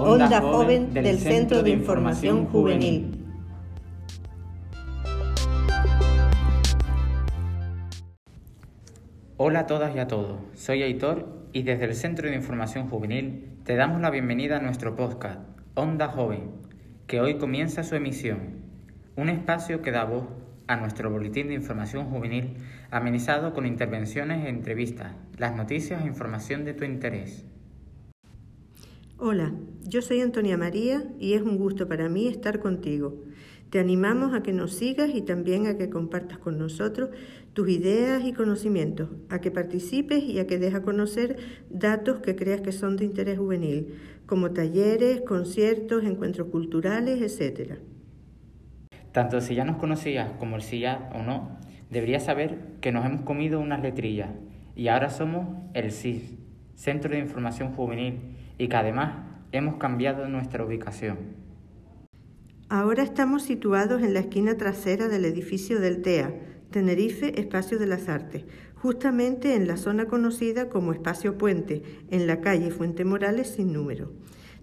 Onda Joven del Centro de Información Juvenil. Hola a todas y a todos, soy Aitor y desde el Centro de Información Juvenil te damos la bienvenida a nuestro podcast, Onda Joven, que hoy comienza su emisión, un espacio que da voz a nuestro boletín de información juvenil amenizado con intervenciones e entrevistas, las noticias e información de tu interés. Hola, yo soy Antonia María y es un gusto para mí estar contigo. Te animamos a que nos sigas y también a que compartas con nosotros tus ideas y conocimientos, a que participes y a que des a conocer datos que creas que son de interés juvenil, como talleres, conciertos, encuentros culturales, etc. Tanto si ya nos conocías como si ya o no, deberías saber que nos hemos comido unas letrillas y ahora somos el CIS, Centro de Información Juvenil y que además hemos cambiado nuestra ubicación. Ahora estamos situados en la esquina trasera del edificio del TEA, Tenerife Espacio de las Artes, justamente en la zona conocida como Espacio Puente, en la calle Fuente Morales sin número.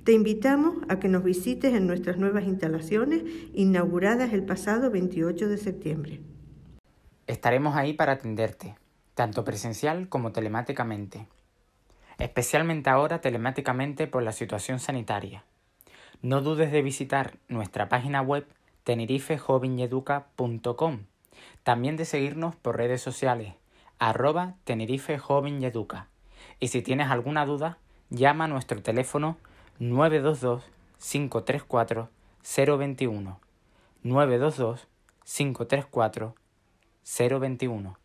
Te invitamos a que nos visites en nuestras nuevas instalaciones inauguradas el pasado 28 de septiembre. Estaremos ahí para atenderte, tanto presencial como telemáticamente especialmente ahora telemáticamente por la situación sanitaria. No dudes de visitar nuestra página web tenerifejoveneduca.com, también de seguirnos por redes sociales, arroba tenerifejoveneduca. Y si tienes alguna duda, llama a nuestro teléfono 922 534 021 922 534 021.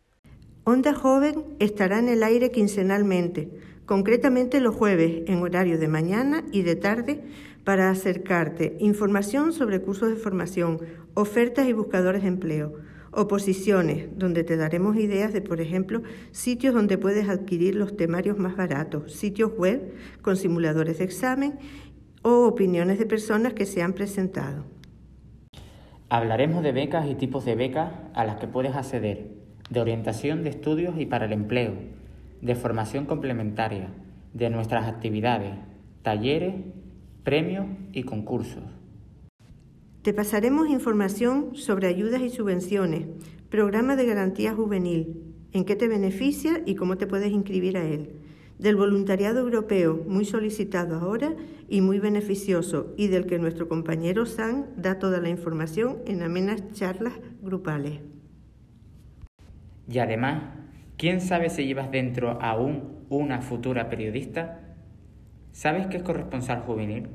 Onda Joven estará en el aire quincenalmente concretamente los jueves en horario de mañana y de tarde, para acercarte información sobre cursos de formación, ofertas y buscadores de empleo, oposiciones, donde te daremos ideas de, por ejemplo, sitios donde puedes adquirir los temarios más baratos, sitios web con simuladores de examen o opiniones de personas que se han presentado. Hablaremos de becas y tipos de becas a las que puedes acceder, de orientación de estudios y para el empleo, de formación complementaria, de nuestras actividades, talleres, premios y concursos. Te pasaremos información sobre ayudas y subvenciones, programa de garantía juvenil, en qué te beneficia y cómo te puedes inscribir a él, del voluntariado europeo, muy solicitado ahora y muy beneficioso, y del que nuestro compañero San da toda la información en amenas charlas grupales. Y además, ¿Quién sabe si llevas dentro aún una futura periodista? ¿Sabes qué es corresponsal juvenil?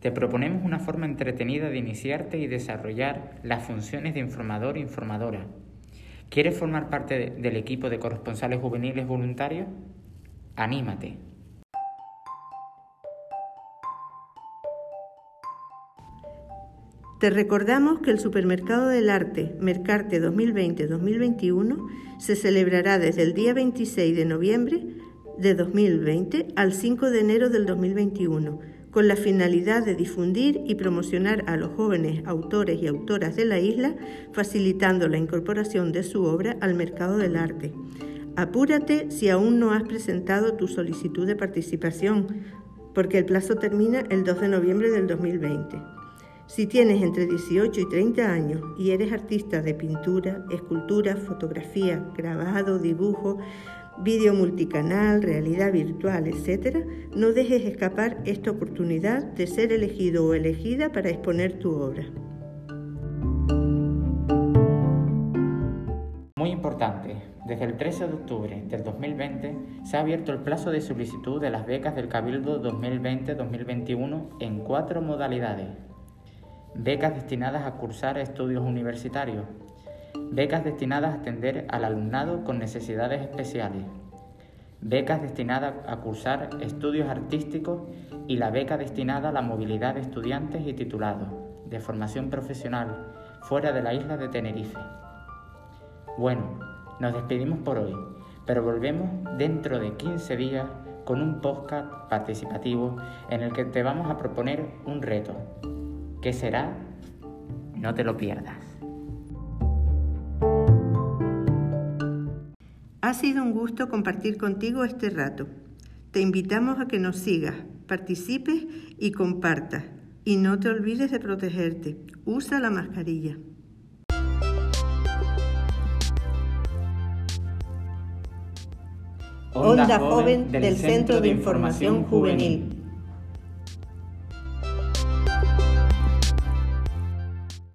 Te proponemos una forma entretenida de iniciarte y desarrollar las funciones de informador e informadora. ¿Quieres formar parte del equipo de corresponsales juveniles voluntarios? Anímate. Te recordamos que el Supermercado del Arte Mercarte 2020-2021 se celebrará desde el día 26 de noviembre de 2020 al 5 de enero del 2021, con la finalidad de difundir y promocionar a los jóvenes autores y autoras de la isla, facilitando la incorporación de su obra al mercado del arte. Apúrate si aún no has presentado tu solicitud de participación, porque el plazo termina el 2 de noviembre del 2020. Si tienes entre 18 y 30 años y eres artista de pintura, escultura, fotografía, grabado, dibujo, vídeo multicanal, realidad virtual, etc., no dejes escapar esta oportunidad de ser elegido o elegida para exponer tu obra. Muy importante, desde el 13 de octubre del 2020 se ha abierto el plazo de solicitud de las becas del Cabildo 2020-2021 en cuatro modalidades becas destinadas a cursar estudios universitarios, becas destinadas a atender al alumnado con necesidades especiales, becas destinadas a cursar estudios artísticos y la beca destinada a la movilidad de estudiantes y titulados de formación profesional fuera de la isla de Tenerife. Bueno, nos despedimos por hoy, pero volvemos dentro de 15 días con un podcast participativo en el que te vamos a proponer un reto ¿Qué será? No te lo pierdas. Ha sido un gusto compartir contigo este rato. Te invitamos a que nos sigas, participes y compartas. Y no te olvides de protegerte. Usa la mascarilla. Onda Joven del Centro de Información Juvenil.